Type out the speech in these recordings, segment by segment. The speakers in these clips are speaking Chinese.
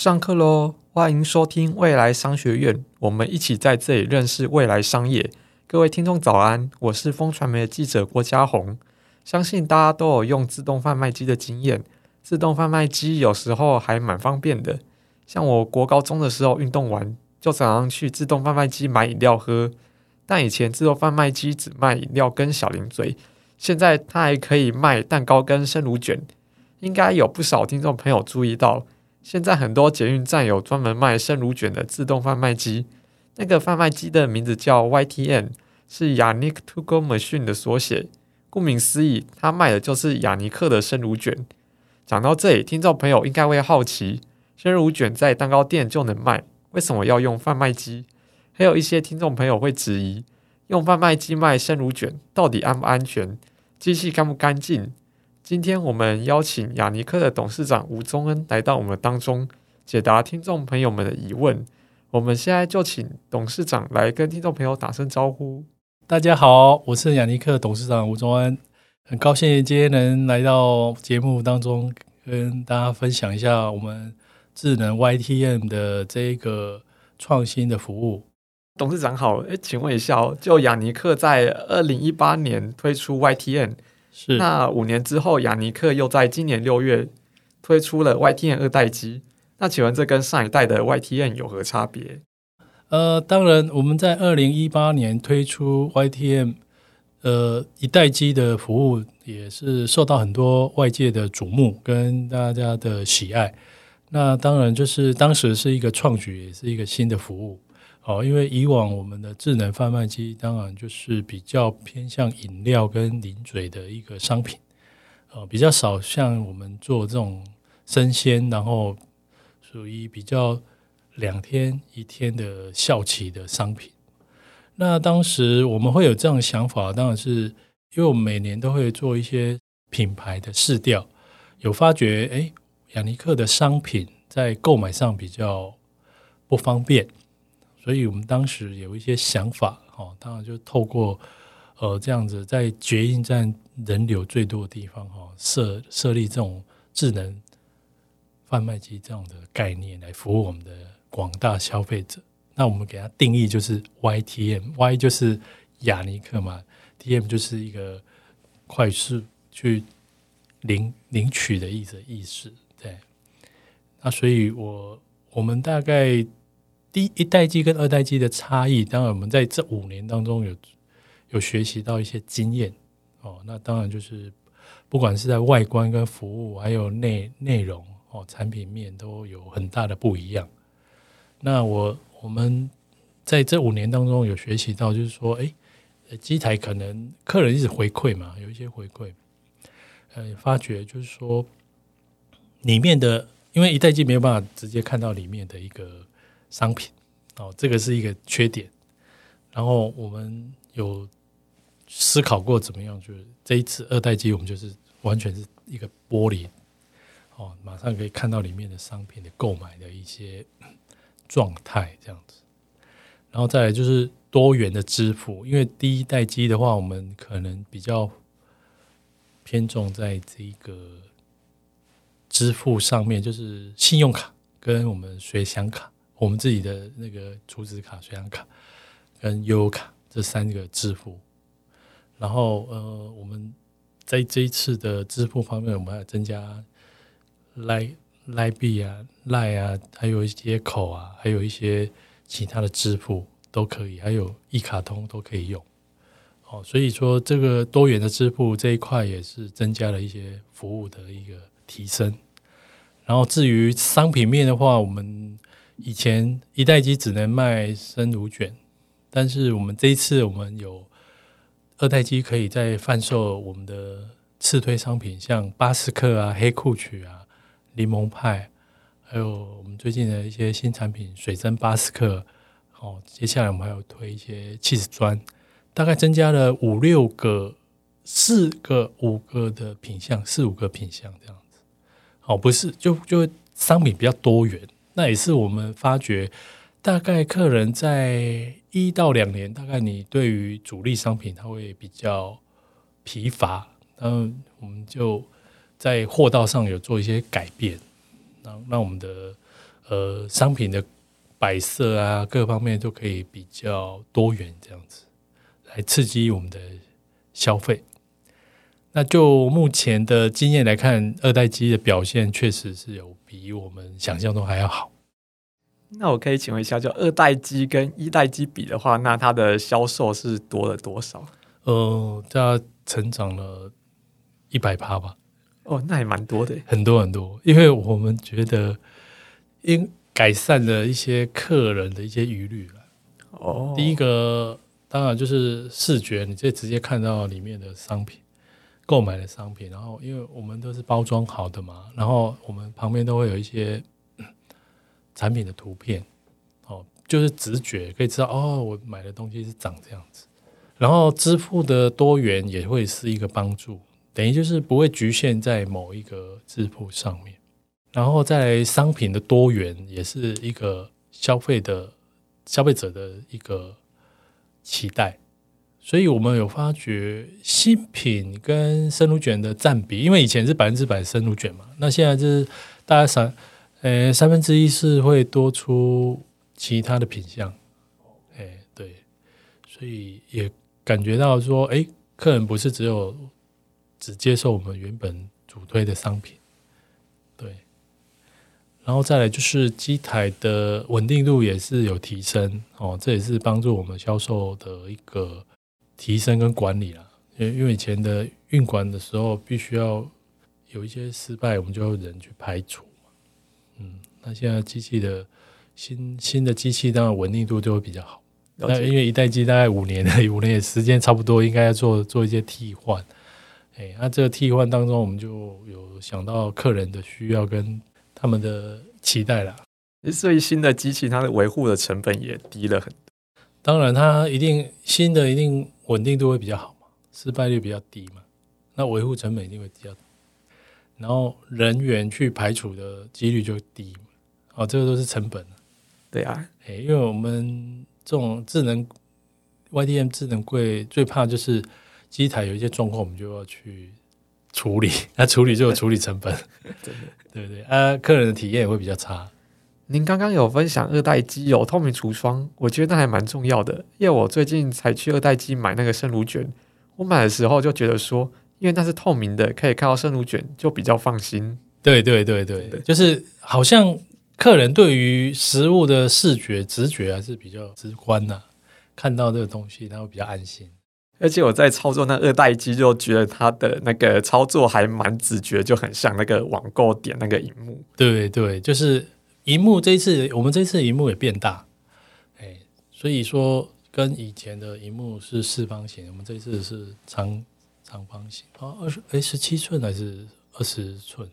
上课喽！欢迎收听未来商学院，我们一起在这里认识未来商业。各位听众早安，我是风传媒的记者郭嘉宏。相信大家都有用自动贩卖机的经验，自动贩卖机有时候还蛮方便的。像我国高中的时候，运动完就常常去自动贩卖机买饮料喝。但以前自动贩卖机只卖饮料跟小零嘴，现在它还可以卖蛋糕跟生乳卷。应该有不少听众朋友注意到。现在很多捷运站有专门卖生乳卷的自动贩卖机，那个贩卖机的名字叫 YTM，是 Yannick To Go Machine 的缩写。顾名思义，它卖的就是亚尼克的生乳卷。讲到这里，听众朋友应该会好奇，生乳卷在蛋糕店就能卖，为什么要用贩卖机？还有一些听众朋友会质疑，用贩卖机卖生乳卷到底安不安全？机器干不干净？今天我们邀请雅尼克的董事长吴宗恩来到我们当中，解答听众朋友们的疑问。我们现在就请董事长来跟听众朋友打声招呼。大家好，我是雅尼克董事长吴宗恩，很高兴今天能来到节目当中，跟大家分享一下我们智能 YTM 的这一个创新的服务。董事长好，诶，请问一下哦，就雅尼克在二零一八年推出 YTM。是，那五年之后，雅尼克又在今年六月推出了 YTM 二代机。那请问这跟上一代的 YTM 有何差别？呃，当然，我们在二零一八年推出 YTM 呃一代机的服务，也是受到很多外界的瞩目跟大家的喜爱。那当然就是当时是一个创举，也是一个新的服务。哦，因为以往我们的智能贩卖机当然就是比较偏向饮料跟零嘴的一个商品，呃，比较少像我们做这种生鲜，然后属于比较两天一天的效期的商品。那当时我们会有这样的想法，当然是因为我们每年都会做一些品牌的试调，有发觉，哎，雅尼克的商品在购买上比较不方便。所以我们当时有一些想法，哦，当然就透过呃这样子，在捷运站人流最多的地方，哈，设设立这种智能贩卖机这样的概念来服务我们的广大消费者。那我们给它定义就是 YTM，Y 就是亚尼克嘛，TM 就是一个快速去领领取的意思意思。对，那所以我我们大概。第一代机跟二代机的差异，当然我们在这五年当中有有学习到一些经验哦。那当然就是不管是在外观跟服务，还有内内容哦，产品面都有很大的不一样。那我我们在这五年当中有学习到，就是说，哎，机台可能客人一直回馈嘛，有一些回馈，呃，发觉就是说里面的，因为一代机没有办法直接看到里面的一个。商品哦，这个是一个缺点。然后我们有思考过怎么样，就是这一次二代机，我们就是完全是一个玻璃哦，马上可以看到里面的商品的购买的一些 状态这样子。然后再来就是多元的支付，因为第一代机的话，我们可能比较偏重在这个支付上面，就是信用卡跟我们随享卡。我们自己的那个储值卡、随享卡跟悠游卡这三个支付，然后呃，我们在这一次的支付方面，我们还增加 Line Line B 啊、Line 啊，还有一些口啊，还有一些其他的支付都可以，还有一卡通都可以用。哦，所以说这个多元的支付这一块也是增加了一些服务的一个提升。然后至于商品面的话，我们以前一代机只能卖生乳卷，但是我们这一次我们有二代机可以再贩售我们的次推商品，像巴斯克啊、黑酷曲啊、柠檬派，还有我们最近的一些新产品水蒸巴斯克。哦，接下来我们还有推一些起司砖，大概增加了五六个、四个、五个的品相，四五个品相这样子。哦，不是，就就商品比较多元。那也是我们发觉，大概客人在一到两年，大概你对于主力商品他会比较疲乏，然后我们就在货道上有做一些改变，让让我们的呃商品的摆设啊，各方面都可以比较多元，这样子来刺激我们的消费。那就目前的经验来看，二代机的表现确实是有比我们想象中还要好。那我可以请问一下，就二代机跟一代机比的话，那它的销售是多了多少？呃，它成长了一百趴吧。哦，那也蛮多的，很多很多。因为我们觉得，因改善了一些客人的一些疑虑了。哦，第一个当然就是视觉，你可以直接看到里面的商品。购买的商品，然后因为我们都是包装好的嘛，然后我们旁边都会有一些产品的图片，哦，就是直觉可以知道哦，我买的东西是长这样子。然后支付的多元也会是一个帮助，等于就是不会局限在某一个支付上面。然后在商品的多元也是一个消费的消费者的一个期待。所以我们有发觉新品跟生乳卷的占比，因为以前是百分之百生乳卷嘛，那现在就是大概三，呃，三分之一是会多出其他的品项，哎，对，所以也感觉到说，哎，客人不是只有只接受我们原本主推的商品，对，然后再来就是机台的稳定度也是有提升哦，这也是帮助我们销售的一个。提升跟管理了，因为因为以前的运管的时候，必须要有一些失败，我们就要人去排除嘛。嗯，那现在机器的新新的机器，当然稳定度就会比较好。那因为一代机大概五年的 五年的时间差不多，应该要做做一些替换。哎，那这个替换当中，我们就有想到客人的需要跟他们的期待啦。所以新的机器，它的维护的成本也低了很多。当然，它一定新的一定。稳定度会比较好嘛，失败率比较低嘛，那维护成本一定会比较，然后人员去排除的几率就低嘛，哦，这个都是成本。对啊，诶，因为我们这种智能 YDM 智能柜最怕就是机台有一些状况，我们就要去处理，那处理就有处理成本，对对对，啊，客人的体验也会比较差。您刚刚有分享二代机有透明橱窗，我觉得那还蛮重要的，因为我最近才去二代机买那个生乳卷，我买的时候就觉得说，因为那是透明的，可以看到生乳卷，就比较放心。对对对对，对就是好像客人对于食物的视觉直觉还是比较直观的、啊，看到这个东西他会比较安心。而且我在操作那二代机，就觉得它的那个操作还蛮直觉，就很像那个网购点那个荧幕。对对，就是。萤幕这一次，我们这次荧幕也变大，哎，所以说跟以前的荧幕是四方形，我们这次是长长方形哦，二十哎十七寸还是二十寸？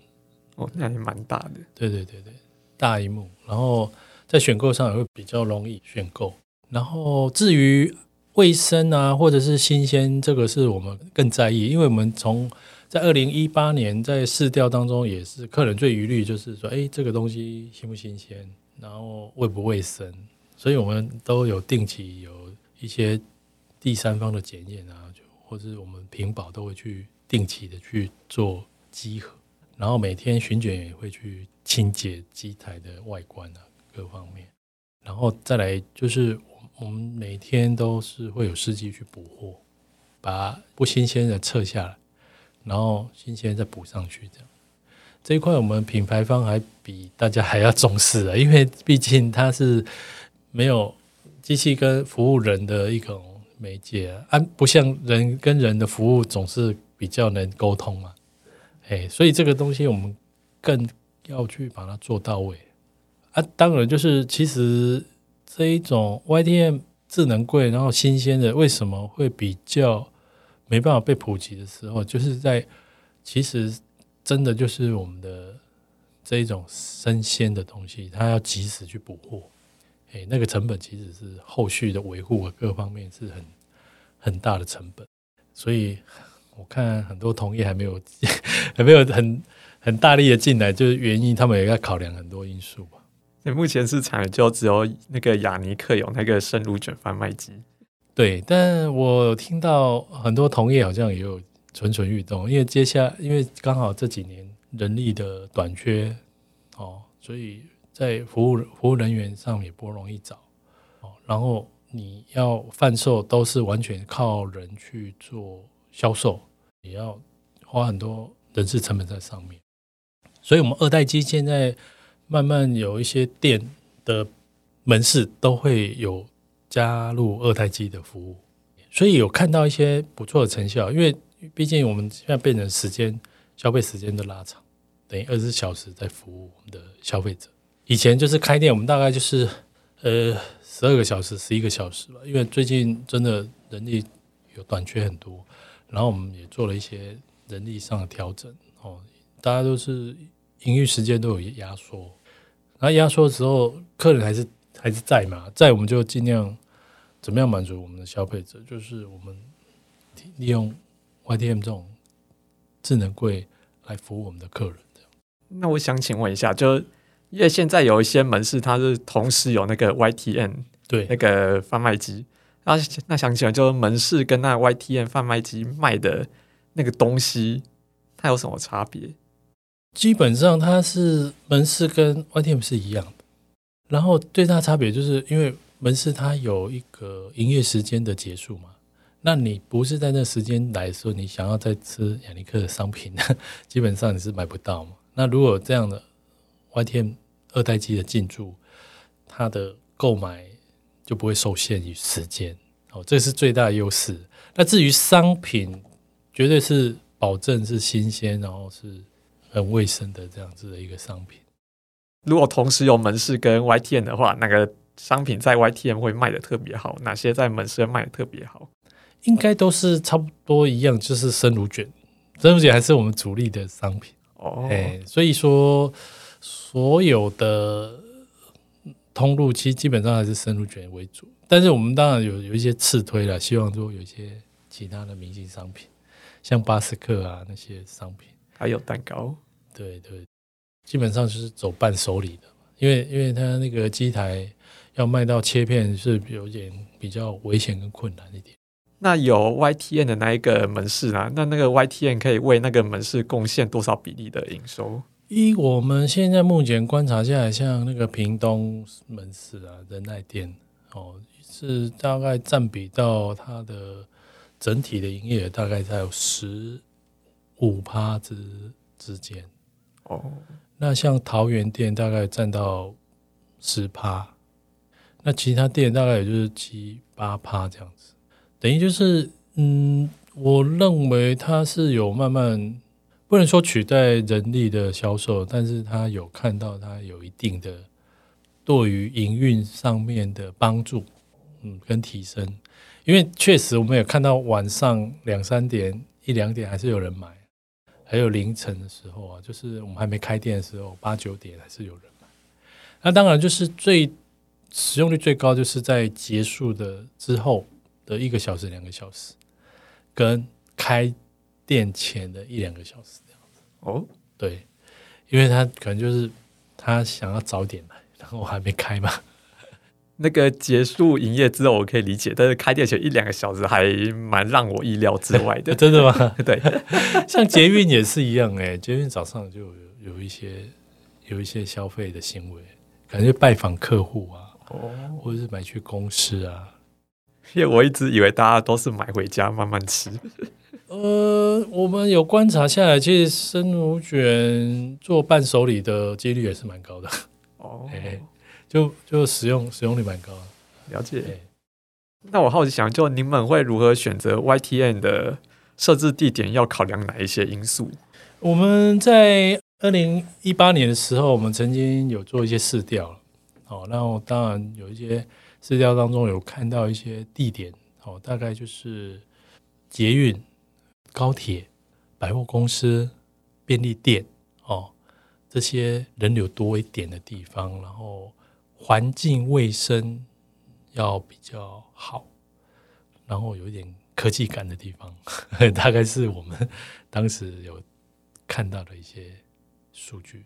哦，那也蛮大的。对对对对，大荧幕，然后在选购上也会比较容易选购。然后至于卫生啊，或者是新鲜，这个是我们更在意，因为我们从在二零一八年在试调当中，也是客人最疑虑，就是说，哎，这个东西新不新鲜，然后卫不卫生，所以我们都有定期有一些第三方的检验啊，就或者是我们屏保都会去定期的去做稽核，然后每天巡检也会去清洁机台的外观啊，各方面，然后再来就是我们每天都是会有司机去补货，把不新鲜的撤下来。然后新鲜再补上去，这样这一块我们品牌方还比大家还要重视啊，因为毕竟它是没有机器跟服务人的一种媒介啊，不像人跟人的服务总是比较能沟通嘛，哎，所以这个东西我们更要去把它做到位啊。当然，就是其实这一种 YTM 智能柜，然后新鲜的为什么会比较？没办法被普及的时候，就是在其实真的就是我们的这一种生鲜的东西，它要及时去补货，哎，那个成本其实是后续的维护和各方面是很很大的成本，所以我看很多同业还没有 还没有很很大力的进来，就是原因他们也要考量很多因素吧。目前市场就只有那个雅尼克有那个生乳卷贩卖机。对，但我听到很多同业好像也有蠢蠢欲动，因为接下，因为刚好这几年人力的短缺哦，所以在服务服务人员上也不容易找哦。然后你要贩售都是完全靠人去做销售，也要花很多人事成本在上面。所以，我们二代机现在慢慢有一些店的门市都会有加入二代机的服务，所以有看到一些不错的成效。因为毕竟我们现在变成时间消费时间的拉长，等于二十四小时在服务我们的消费者。以前就是开店，我们大概就是呃十二个小时、十一个小时吧。因为最近真的人力有短缺很多，然后我们也做了一些人力上的调整哦，大家都是。营运时间都有压缩，那压缩的时候，客人还是还是在嘛，在我们就尽量怎么样满足我们的消费者，就是我们利用 YTM 这种智能柜来服务我们的客人。那我想请问一下，就因为现在有一些门市，它是同时有那个 YTM 对那个贩卖机，那那想请问，就是门市跟那 YTM 贩卖机卖的那个东西，它有什么差别？基本上它是门市跟 YTM 是一样的，然后最大差别就是因为门市它有一个营业时间的结束嘛，那你不是在那时间来的时候，你想要再吃雅尼克的商品，基本上你是买不到嘛。那如果这样的 YTM 二代机的进驻，它的购买就不会受限于时间，哦，这是最大的优势。那至于商品，绝对是保证是新鲜，然后是。很卫生的这样子的一个商品。如果同时有门市跟 YTM 的话，那个商品在 YTM 会卖的特别好？哪些在门市卖的特别好？应该都是差不多一样，就是生乳卷，生乳卷还是我们主力的商品哦。哎，所以说所有的通路其实基本上还是生乳卷为主，但是我们当然有有一些次推了，希望说有一些其他的明星商品，像巴斯克啊那些商品。还有蛋糕，对对，基本上就是走伴手礼的，因为因为它那个机台要卖到切片是有点比较危险跟困难一点。那有 YTN 的那一个门市啊，那那个 YTN 可以为那个门市贡献多少比例的营收？依我们现在目前观察下来，像那个屏东门市啊、仁爱店哦，是大概占比到它的整体的营业额大概在有十。五趴之之间哦，那像桃园店大概占到十趴，那其他店大概也就是七八趴这样子，等于就是嗯，我认为它是有慢慢不能说取代人力的销售，但是它有看到它有一定的对于营运上面的帮助，嗯，跟提升，因为确实我们也看到晚上两三点一两点还是有人买。还有凌晨的时候啊，就是我们还没开店的时候，八九点还是有人买。那当然就是最使用率最高，就是在结束的之后的一个小时、两个小时，跟开店前的一两个小时这样子。哦，对，因为他可能就是他想要早点来，然后我还没开嘛。那个结束营业之后，我可以理解，但是开店前一两个小时还蛮让我意料之外的。真的吗？对，像捷运也是一样，哎，捷运早上就有有一些有一些消费的行为，可能就拜访客户啊，哦，或者是买去公司啊。因为我一直以为大家都是买回家慢慢吃。呃，我们有观察下来，其实生乳卷做伴手礼的几率也是蛮高的。哦。就就使用使用率蛮高，了解。那我好奇想，就你们会如何选择 YTN 的设置地点？要考量哪一些因素？我们在二零一八年的时候，我们曾经有做一些试调，哦，那我当然有一些试调当中有看到一些地点，哦，大概就是捷运、高铁、百货公司、便利店，哦，这些人流多一点的地方，然后。环境卫生要比较好，然后有一点科技感的地方，大概是我们当时有看到的一些数据。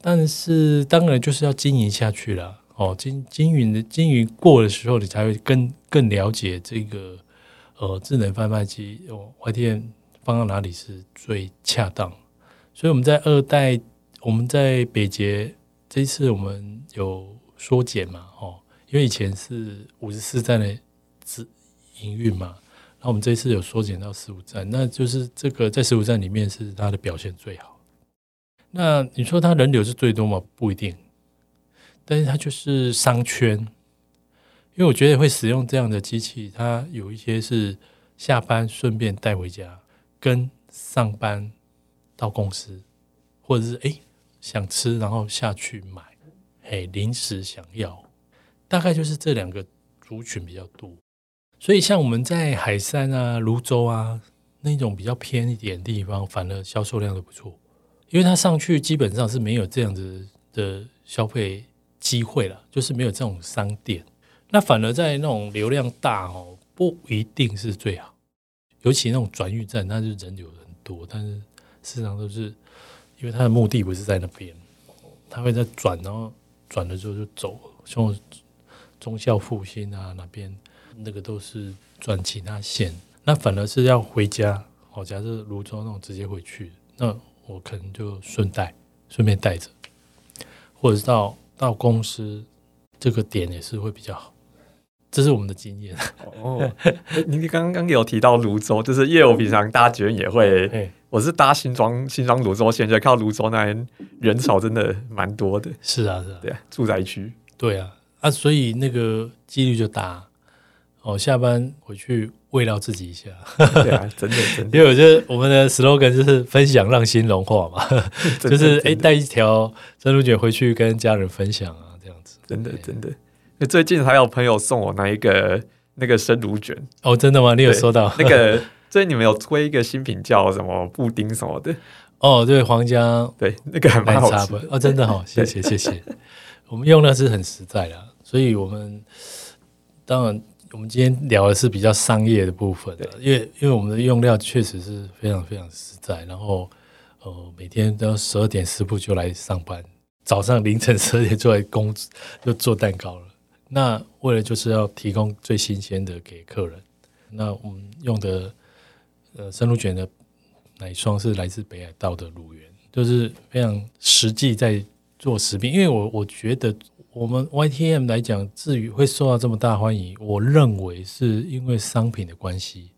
但是当然就是要经营下去了哦，经经营的经营过的时候，你才会更更了解这个呃智能贩卖机哦，YTM 放到哪里是最恰当。所以我们在二代，我们在北捷。这一次我们有缩减嘛，哦，因为以前是五十四站的自营运嘛，那我们这一次有缩减到十五站，那就是这个在十五站里面是它的表现最好。那你说它人流是最多吗？不一定，但是它就是商圈，因为我觉得会使用这样的机器，它有一些是下班顺便带回家，跟上班到公司，或者是诶想吃然后下去买，诶临时想要，大概就是这两个族群比较多。所以像我们在海山啊、泸州啊那种比较偏一点的地方，反而销售量都不错。因为它上去基本上是没有这样子的消费机会了，就是没有这种商店。那反而在那种流量大哦，不一定是最好。尤其那种转运站，它是人流很多，但是市场都是因为他的目的不是在那边，他会在转，然后转了之后就走。像忠孝复兴啊那边，那个都是转其他线。那反而是要回家，哦，假设泸州那种直接回去，那。我可能就顺带顺便带着，或者是到到公司这个点也是会比较好，这是我们的经验。哦，您刚刚有提到泸州，就是因为我平常搭捷运也会，我是搭新庄新庄芦洲线，就靠泸州那边人潮真的蛮多的。是啊，是啊，对啊，住宅区。对啊，啊，所以那个几率就大。哦，下班回去慰劳自己一下，对啊，真的真的，因为我觉得我们的 slogan 就是分享让心融化嘛，就是哎带一条珍珠卷回去跟家人分享啊，这样子，真的真的。那最近还有朋友送我那一个那个生乳卷哦，真的吗？你有收到那个？最近你们有推一个新品叫什么布丁什么的？哦，对，皇家对那个还蛮好吃哦，真的好，谢谢谢谢。我们用的是很实在的，所以我们当然。我们今天聊的是比较商业的部分，因为因为我们的用料确实是非常非常实在，然后呃每天都要十二点师傅就来上班，早上凌晨十二点就来工就做蛋糕了。那为了就是要提供最新鲜的给客人，那我们用的呃生乳卷的奶霜是来自北海道的乳源，就是非常实际在做食品，因为我我觉得。我们 YTM 来讲，至于会受到这么大欢迎，我认为是因为商品的关系，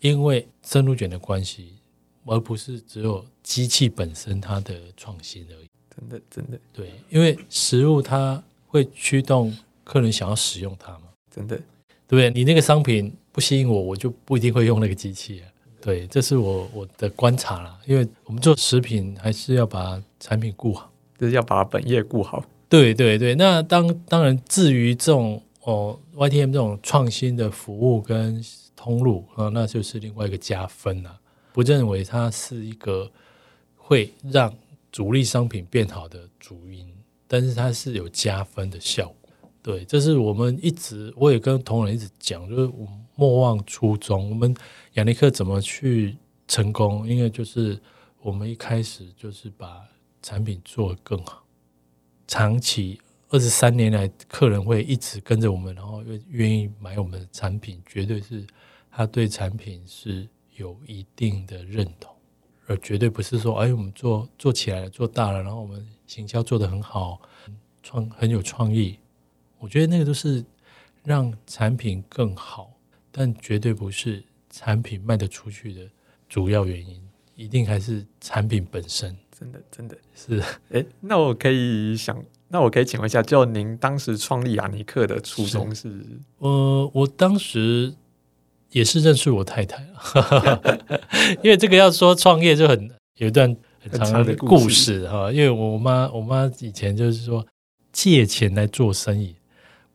因为生乳卷的关系，而不是只有机器本身它的创新而已。真的，真的，对，因为食物它会驱动客人想要使用它嘛。真的，对不对？你那个商品不吸引我，我就不一定会用那个机器啊。对，这是我我的观察啦。因为我们做食品，还是要把产品顾好，就是要把本业顾好。对对对，那当当然，至于这种哦，YTM 这种创新的服务跟通路啊，那就是另外一个加分了。不认为它是一个会让主力商品变好的主因，但是它是有加分的效果。对，这是我们一直我也跟同仁一直讲，就是我们莫忘初衷。我们亚尼克怎么去成功？因为就是我们一开始就是把产品做得更好。长期二十三年来，客人会一直跟着我们，然后又愿意买我们的产品，绝对是他对产品是有一定的认同，而绝对不是说，哎，我们做做起来了，做大了，然后我们行销做得很好，创很有创意。我觉得那个都是让产品更好，但绝对不是产品卖得出去的主要原因，一定还是产品本身。真的，真的是。哎，那我可以想，那我可以请问一下，就您当时创立亚尼克的初衷是？呃，我当时也是认识我太太，因为这个要说创业就很有一段很长的故事哈。因为我妈，我妈以前就是说借钱来做生意，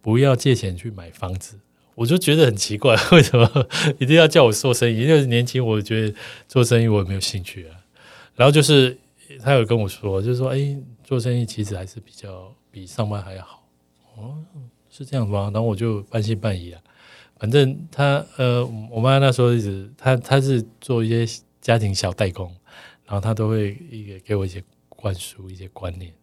不要借钱去买房子，我就觉得很奇怪，为什么 一定要叫我做生意？因为年轻，我觉得做生意我也没有兴趣啊。然后就是。他有跟我说，就是说，哎，做生意其实还是比较比上班还要好。哦，是这样吗？然后我就半信半疑啊。反正他，呃，我妈那时候一直，他他是做一些家庭小代工，然后他都会一个给我一些灌输一些观念，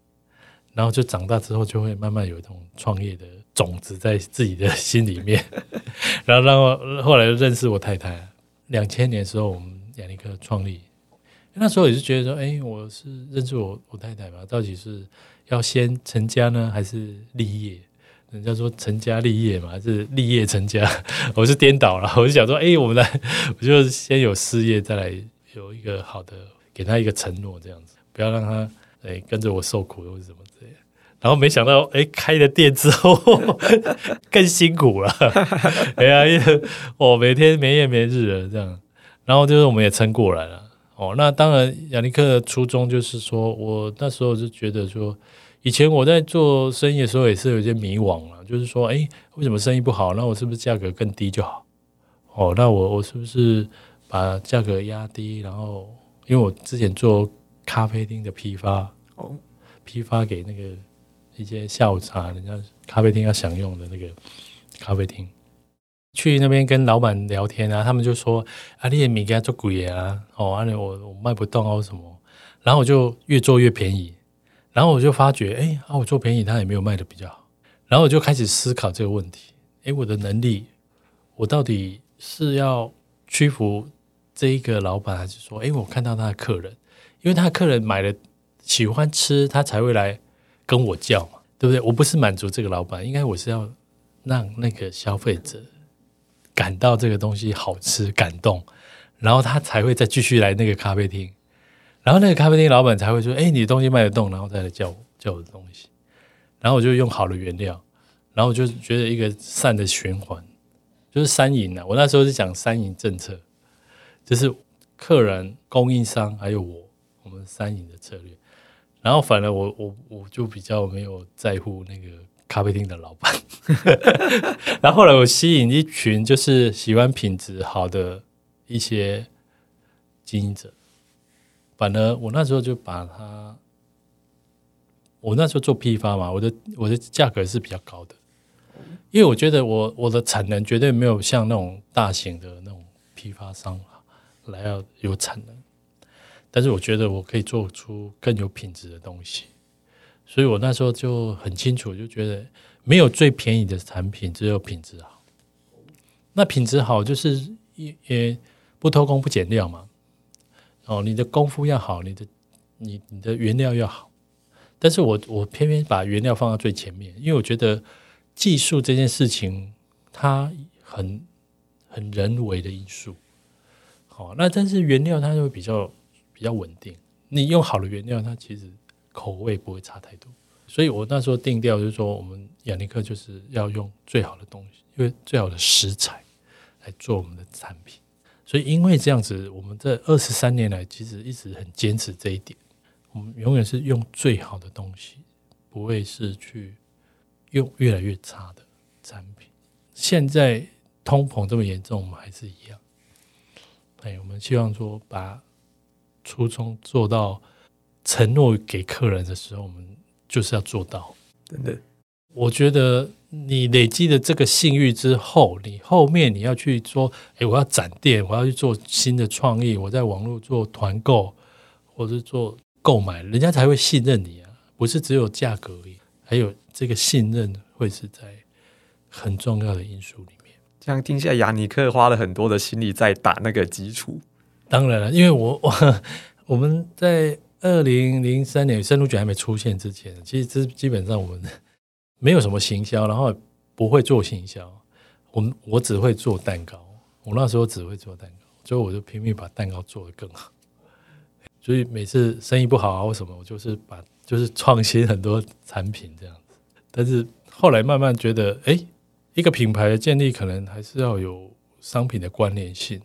然后就长大之后就会慢慢有一种创业的种子在自己的心里面。然后，然后后来认识我太太，两千年时候我们亚尼克创立。那时候也是觉得说，哎，我是认识我我太太嘛，到底是要先成家呢，还是立业？人家说成家立业嘛，还是立业成家？我是颠倒了，我就想说，哎，我们来，我就先有事业，再来有一个好的，给他一个承诺，这样子，不要让他哎跟着我受苦或者什么。然后没想到，哎，开了店之后 更辛苦了。哎呀，我每天没夜没日的这样，然后就是我们也撑过来了。哦，那当然，亚尼克的初衷就是说，我那时候就觉得说。以前我在做生意的时候也是有一些迷惘了，就是说，哎，为什么生意不好？那我是不是价格更低就好？哦，那我我是不是把价格压低？然后，因为我之前做咖啡厅的批发，哦，批发给那个一些下午茶，人家咖啡厅要享用的那个咖啡厅，去那边跟老板聊天啊，他们就说，啊，你的米给他做贵啊，哦，啊，我我卖不动啊，什么？然后我就越做越便宜。然后我就发觉，哎，啊，我做便宜，他也没有卖的比较好。然后我就开始思考这个问题，哎，我的能力，我到底是要屈服这一个老板，还是说，哎，我看到他的客人，因为他的客人买了喜欢吃，他才会来跟我叫嘛，对不对？我不是满足这个老板，应该我是要让那个消费者感到这个东西好吃，感动，然后他才会再继续来那个咖啡厅。然后那个咖啡厅老板才会说：“哎，你的东西卖得动，然后再来叫我叫我的东西。”然后我就用好的原料，然后我就觉得一个善的循环，就是三赢啊。我那时候是讲三赢政策，就是客人、供应商还有我，我们三赢的策略。然后反而我我我就比较没有在乎那个咖啡店的老板。然后后来我吸引一群就是喜欢品质好的一些经营者。反而我那时候就把它，我那时候做批发嘛，我的我的价格是比较高的，因为我觉得我我的产能绝对没有像那种大型的那种批发商来要有产能，但是我觉得我可以做出更有品质的东西，所以我那时候就很清楚，就觉得没有最便宜的产品，只有品质好。那品质好就是也也不偷工不减料嘛。哦，你的功夫要好，你的你你的原料要好，但是我我偏偏把原料放到最前面，因为我觉得技术这件事情它很很人为的因素。好，那但是原料它就比较比较稳定，你用好的原料，它其实口味不会差太多。所以我那时候定调就是说，我们亚尼克就是要用最好的东西，因为最好的食材来做我们的产品。所以，因为这样子，我们这二十三年来其实一直很坚持这一点。我们永远是用最好的东西，不会是去用越来越差的产品。现在通膨这么严重，我们还是一样。哎，我们希望说把初衷做到，承诺给客人的时候，我们就是要做到。真的，我觉得。你累积了这个信誉之后，你后面你要去说，诶，我要展店，我要去做新的创意，我在网络做团购，或者做购买，人家才会信任你啊！不是只有价格而已，还有这个信任会是在很重要的因素里面。这样听起来，亚尼克花了很多的心力在打那个基础。当然了，因为我我 我们在二零零三年深入卷还没出现之前，其实这基本上我们。没有什么行销，然后不会做行销，我我只会做蛋糕。我那时候只会做蛋糕，所以我就拼命把蛋糕做得更好。所以每次生意不好啊，或什么，我就是把就是创新很多产品这样子。但是后来慢慢觉得，哎，一个品牌的建立可能还是要有商品的关联性。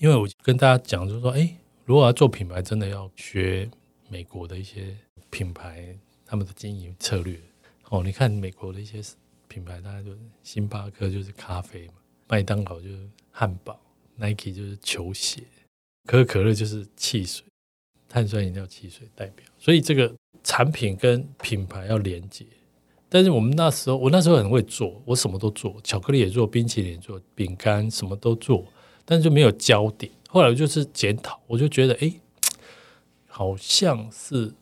因为我跟大家讲，就是说，哎，如果要做品牌，真的要学美国的一些品牌他们的经营策略。哦，你看美国的一些品牌，大家就星巴克就是咖啡嘛，麦当劳就是汉堡，Nike 就是球鞋，可口可乐就是汽水，碳酸饮料汽水代表。所以这个产品跟品牌要连接。但是我们那时候，我那时候很会做，我什么都做，巧克力也做，冰淇淋也做，饼干什么都做，但是就没有焦点。后来我就是检讨，我就觉得，哎，好像是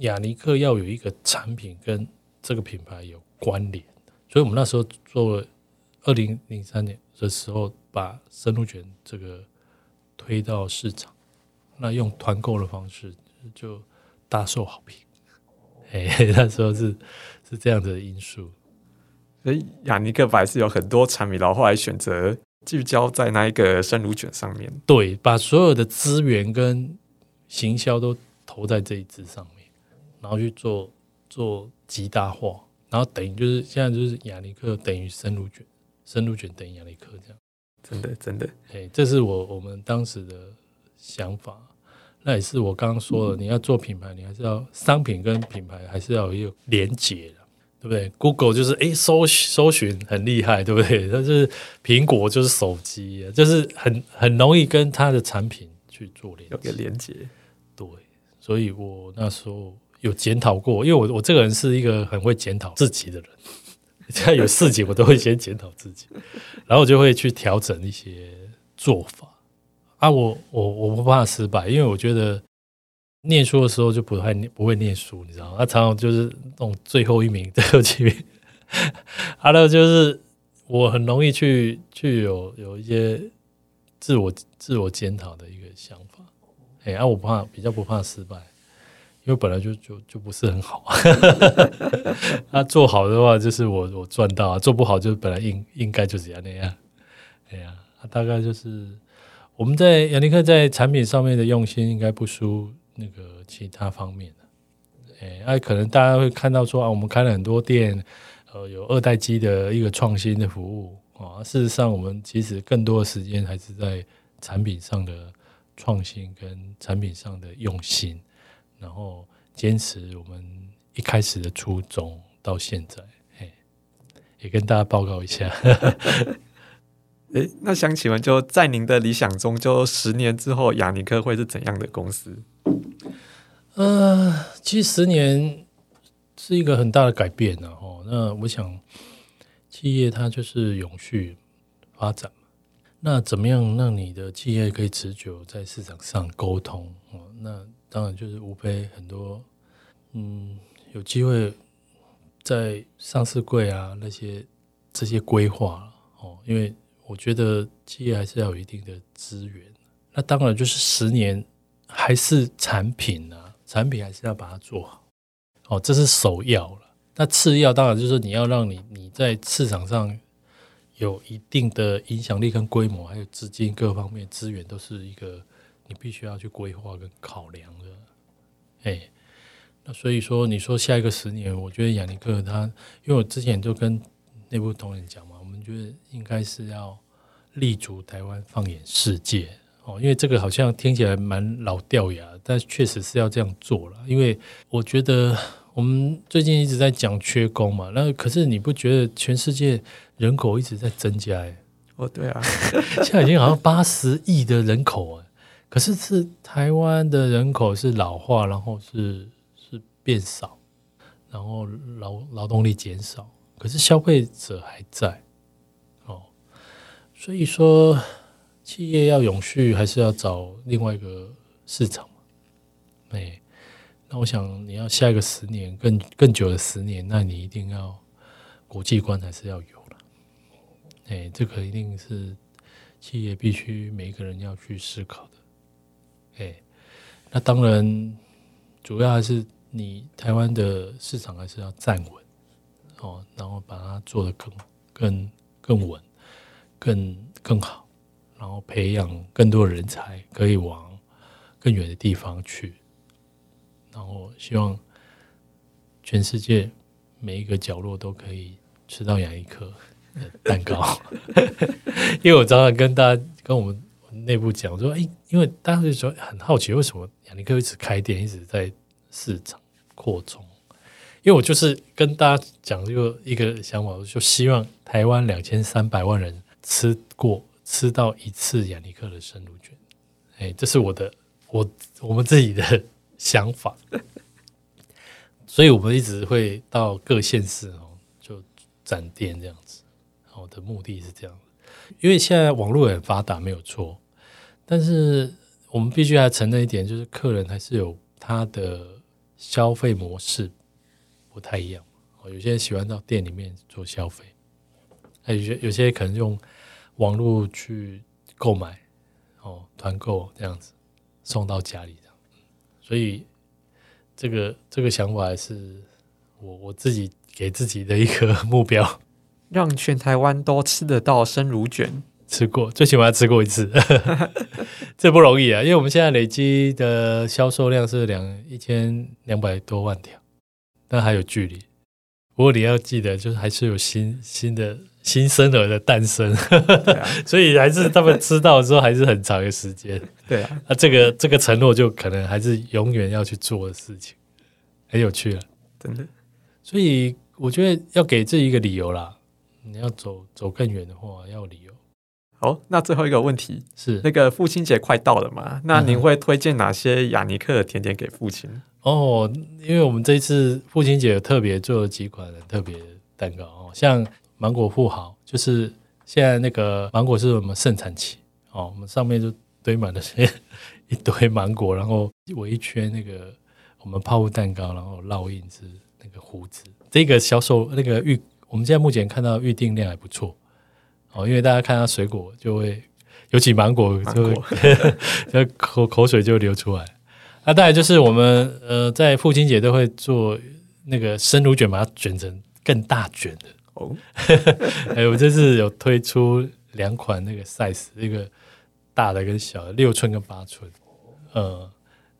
雅尼克要有一个产品跟这个品牌有关联，所以我们那时候做了二零零三年的时候，把深入卷这个推到市场，那用团购的方式就大受好评。哎，那时候是是这样的因素。所以雅尼克白是有很多产品，然后后来选择聚焦在那一个生乳卷上面。对，把所有的资源跟行销都投在这一支上面，然后去做做极大化，然后等于就是现在就是雅尼克等于生乳卷，生乳卷等于雅尼克这样。真的，真的，哎，这是我我们当时的想法。那也是我刚刚说的，你要做品牌，你还是要商品跟品牌还是要有一个连结的。对不对？Google 就是哎，搜搜寻很厉害，对不对？但是苹果就是手机，就是很很容易跟它的产品去做连接，有个连接。对，所以我那时候有检讨过，因为我我这个人是一个很会检讨自己的人，现在有事情我都会先检讨自己，然后我就会去调整一些做法。啊，我我我不怕失败，因为我觉得。念书的时候就不太不会念书，你知道吗？他常常就是那种最后一名、最后几名。还有就是我很容易去去有有一些自我自我检讨的一个想法。哎，啊，我不怕，比较不怕失败，因为本来就就就不是很好。他、啊、做好的话，就是我我赚到；做不好，就本来应应该就是这样那样。哎呀、啊，大概就是我们在亚尼克在产品上面的用心，应该不输。那个其他方面的，哎，那，可能大家会看到说啊，我们开了很多店，呃，有二代机的一个创新的服务啊。事实上，我们其实更多的时间还是在产品上的创新跟产品上的用心，然后坚持我们一开始的初衷到现在，哎，也跟大家报告一下。哎，那想请问，就在您的理想中，就十年之后，雅尼克会是怎样的公司？呃，其实十年是一个很大的改变呢。哦，那我想，企业它就是永续发展嘛。那怎么样让你的企业可以持久在市场上沟通？哦，那当然就是无非很多，嗯，有机会在上市柜啊那些这些规划哦。因为我觉得企业还是要有一定的资源。那当然就是十年还是产品、啊？产品还是要把它做好，哦，这是首要了。那次要当然就是你要让你你在市场上有一定的影响力跟规模，还有资金各方面资源都是一个你必须要去规划跟考量的。哎，那所以说你说下一个十年，我觉得雅尼克他，因为我之前就跟内部同仁讲嘛，我们觉得应该是要立足台湾，放眼世界。哦，因为这个好像听起来蛮老掉牙，但确实是要这样做了。因为我觉得我们最近一直在讲缺工嘛，那可是你不觉得全世界人口一直在增加？哎，哦，对啊，现在已经好像八十亿的人口啊，可是是台湾的人口是老化，然后是是变少，然后劳劳动力减少，可是消费者还在。哦，所以说。企业要永续，还是要找另外一个市场嘛？哎，那我想你要下一个十年，更更久的十年，那你一定要国际观还是要有了。哎，这个一定是企业必须每一个人要去思考的。哎，那当然，主要还是你台湾的市场还是要站稳哦，然后把它做得更更更稳，更更好。然后培养更多人才，可以往更远的地方去。然后希望全世界每一个角落都可以吃到亚尼克蛋糕。因为我常常跟大家、跟我们内部讲说，哎，因为大家就说很好奇，为什么亚尼克一直开店，一直在市场扩充？因为我就是跟大家讲这个一个想法，我就希望台湾两千三百万人吃过。吃到一次雅尼克的生乳卷，哎，这是我的我我们自己的想法，所以我们一直会到各县市哦，就展店这样子。我的目的是这样，因为现在网络很发达，没有错。但是我们必须要承认一点，就是客人还是有他的消费模式不太一样。哦，有些人喜欢到店里面做消费，有些有些可能用。网络去购买，哦，团购这样子送到家里，所以这个这个想法还是我我自己给自己的一个目标，让全台湾都吃得到生乳卷。吃过，最起码吃过一次，这不容易啊！因为我们现在累积的销售量是两一千两百多万条，但还有距离。不过你要记得，就是还是有新新的新生儿的诞生，啊、所以还是他们知道之后还是很长的时间。对啊，啊，这个这个承诺就可能还是永远要去做的事情，很有趣啊，真的。所以我觉得要给这一个理由啦，你要走走更远的话，要有理由。好，那最后一个问题是，那个父亲节快到了嘛？那您会推荐哪些雅尼克的甜点给父亲？哦，因为我们这一次父亲节有特别做了几款特别蛋糕哦，像芒果富豪，就是现在那个芒果是我们盛产期哦，我们上面就堆满了 一堆芒果，然后围一圈那个我们泡芙蛋糕，然后烙印是那个胡子，这个销售那个预，我们现在目前看到预订量还不错。哦，因为大家看到水果就会，尤其芒果就会，就口口水就流出来。那当然就是我们呃，在父亲节都会做那个生乳卷，把它卷成更大卷的。哦，哎，我这次有推出两款那个 size，一个大的跟小的，六寸跟八寸。呃，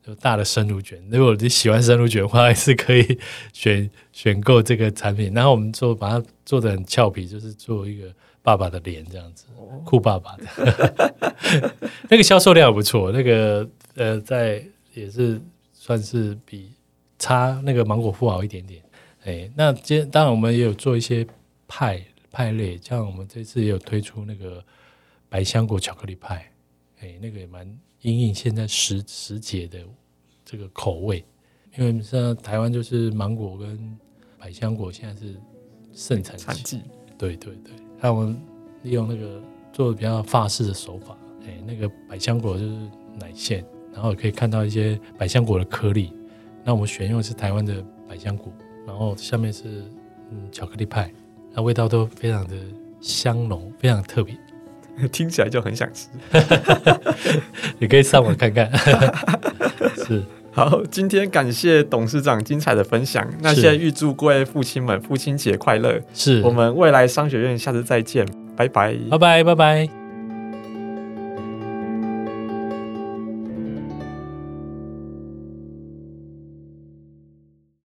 有大的生乳卷，如果你喜欢生乳卷的话，还是可以选选购这个产品。然后我们做把它做的很俏皮，就是做一个。爸爸的脸这样子，酷爸爸的，那个销售量也不错。那个呃，在也是算是比差那个芒果富豪一点点。哎，那今天当然我们也有做一些派派类，像我们这次也有推出那个百香果巧克力派，哎，那个也蛮因应现在时时节的这个口味，因为像台湾就是芒果跟百香果现在是盛产季，对对对。那我们利用那个做的比较法式的手法，哎，那个百香果就是奶馅，然后可以看到一些百香果的颗粒。那我们选用的是台湾的百香果，然后下面是嗯巧克力派，那味道都非常的香浓，非常特别，听起来就很想吃。你可以上网看看。是。好，今天感谢董事长精彩的分享。那现在预祝各位父亲们父亲节快乐。是，我们未来商学院下次再见，拜拜，拜拜，拜拜。